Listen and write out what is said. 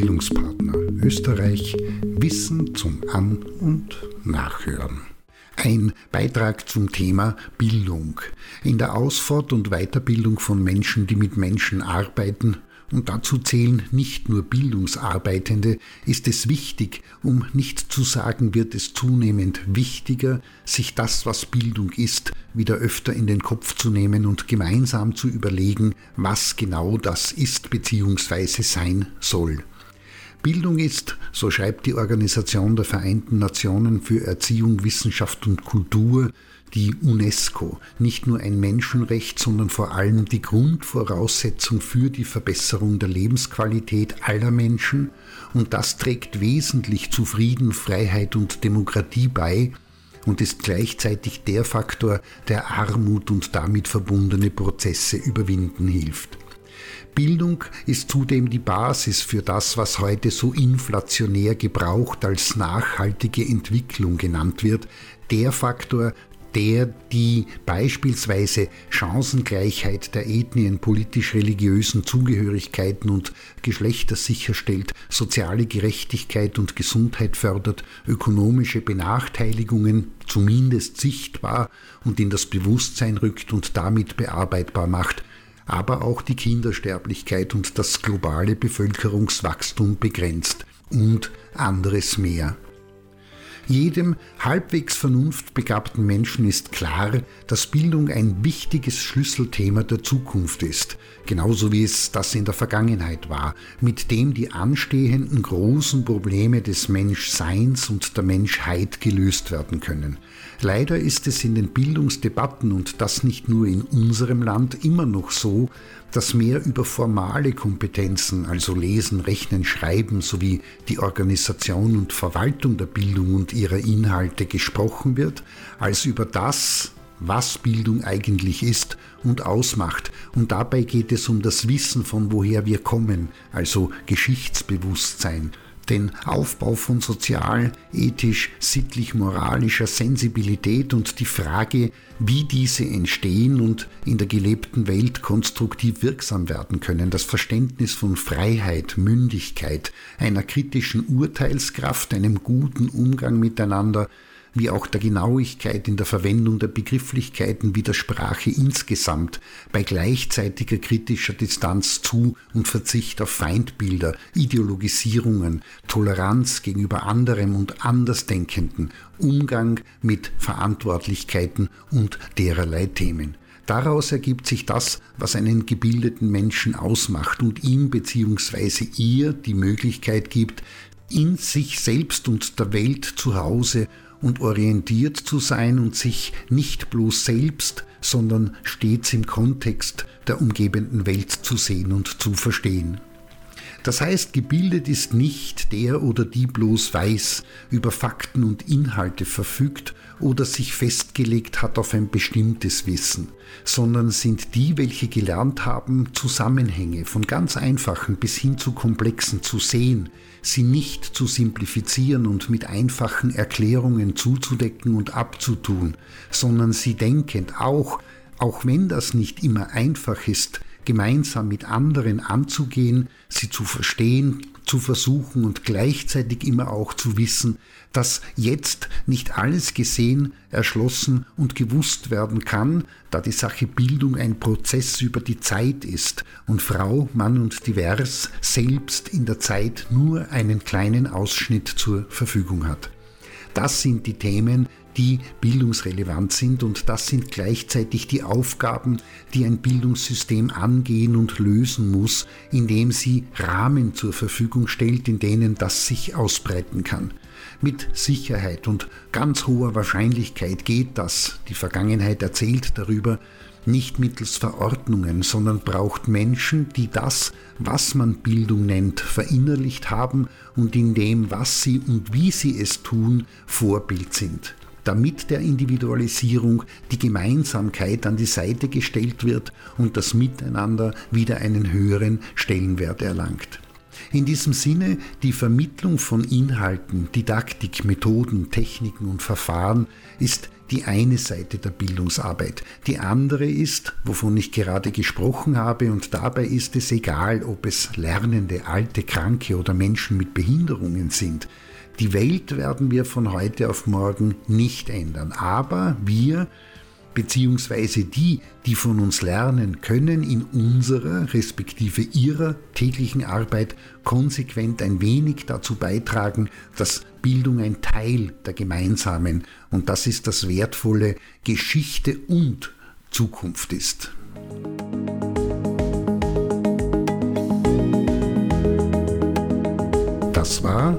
Bildungspartner Österreich Wissen zum An- und Nachhören. Ein Beitrag zum Thema Bildung. In der Ausfort- und Weiterbildung von Menschen, die mit Menschen arbeiten, und dazu zählen nicht nur Bildungsarbeitende, ist es wichtig, um nicht zu sagen, wird es zunehmend wichtiger, sich das, was Bildung ist, wieder öfter in den Kopf zu nehmen und gemeinsam zu überlegen, was genau das ist bzw. sein soll. Bildung ist, so schreibt die Organisation der Vereinten Nationen für Erziehung, Wissenschaft und Kultur, die UNESCO, nicht nur ein Menschenrecht, sondern vor allem die Grundvoraussetzung für die Verbesserung der Lebensqualität aller Menschen und das trägt wesentlich zu Frieden, Freiheit und Demokratie bei und ist gleichzeitig der Faktor, der Armut und damit verbundene Prozesse überwinden hilft. Bildung ist zudem die Basis für das, was heute so inflationär gebraucht als nachhaltige Entwicklung genannt wird, der Faktor, der die beispielsweise Chancengleichheit der Ethnien, politisch-religiösen Zugehörigkeiten und Geschlechter sicherstellt, soziale Gerechtigkeit und Gesundheit fördert, ökonomische Benachteiligungen zumindest sichtbar und in das Bewusstsein rückt und damit bearbeitbar macht, aber auch die Kindersterblichkeit und das globale Bevölkerungswachstum begrenzt und anderes mehr. Jedem halbwegs vernunftbegabten Menschen ist klar, dass Bildung ein wichtiges Schlüsselthema der Zukunft ist, genauso wie es das in der Vergangenheit war, mit dem die anstehenden großen Probleme des Menschseins und der Menschheit gelöst werden können. Leider ist es in den Bildungsdebatten und das nicht nur in unserem Land immer noch so, dass mehr über formale Kompetenzen, also Lesen, Rechnen, Schreiben sowie die Organisation und Verwaltung der Bildung und ihrer Inhalte gesprochen wird, als über das, was Bildung eigentlich ist und ausmacht. Und dabei geht es um das Wissen, von woher wir kommen, also Geschichtsbewusstsein den Aufbau von sozial, ethisch, sittlich-moralischer Sensibilität und die Frage, wie diese entstehen und in der gelebten Welt konstruktiv wirksam werden können, das Verständnis von Freiheit, Mündigkeit, einer kritischen Urteilskraft, einem guten Umgang miteinander, wie auch der Genauigkeit in der Verwendung der Begrifflichkeiten wie der Sprache insgesamt, bei gleichzeitiger kritischer Distanz zu und Verzicht auf Feindbilder, Ideologisierungen, Toleranz gegenüber anderem und Andersdenkenden, Umgang mit Verantwortlichkeiten und dererlei Themen. Daraus ergibt sich das, was einen gebildeten Menschen ausmacht und ihm bzw. ihr die Möglichkeit gibt, in sich selbst und der Welt zu Hause und orientiert zu sein und sich nicht bloß selbst, sondern stets im Kontext der umgebenden Welt zu sehen und zu verstehen. Das heißt, gebildet ist nicht der oder die bloß weiß, über Fakten und Inhalte verfügt oder sich festgelegt hat auf ein bestimmtes Wissen, sondern sind die, welche gelernt haben, Zusammenhänge von ganz einfachen bis hin zu komplexen zu sehen, sie nicht zu simplifizieren und mit einfachen Erklärungen zuzudecken und abzutun, sondern sie denkend auch, auch wenn das nicht immer einfach ist, gemeinsam mit anderen anzugehen, sie zu verstehen, zu versuchen und gleichzeitig immer auch zu wissen, dass jetzt nicht alles gesehen, erschlossen und gewusst werden kann, da die Sache Bildung ein Prozess über die Zeit ist und Frau, Mann und divers selbst in der Zeit nur einen kleinen Ausschnitt zur Verfügung hat. Das sind die Themen, die bildungsrelevant sind und das sind gleichzeitig die Aufgaben, die ein Bildungssystem angehen und lösen muss, indem sie Rahmen zur Verfügung stellt, in denen das sich ausbreiten kann. Mit Sicherheit und ganz hoher Wahrscheinlichkeit geht das, die Vergangenheit erzählt darüber, nicht mittels Verordnungen, sondern braucht Menschen, die das, was man Bildung nennt, verinnerlicht haben und in dem, was sie und wie sie es tun, Vorbild sind damit der Individualisierung die Gemeinsamkeit an die Seite gestellt wird und das Miteinander wieder einen höheren Stellenwert erlangt. In diesem Sinne die Vermittlung von Inhalten, Didaktik, Methoden, Techniken und Verfahren ist die eine Seite der Bildungsarbeit. Die andere ist, wovon ich gerade gesprochen habe, und dabei ist es egal, ob es Lernende, alte, Kranke oder Menschen mit Behinderungen sind. Die Welt werden wir von heute auf morgen nicht ändern, aber wir beziehungsweise die, die von uns lernen, können in unserer respektive ihrer täglichen Arbeit konsequent ein wenig dazu beitragen, dass Bildung ein Teil der gemeinsamen, und das ist das Wertvolle, Geschichte und Zukunft ist. Das war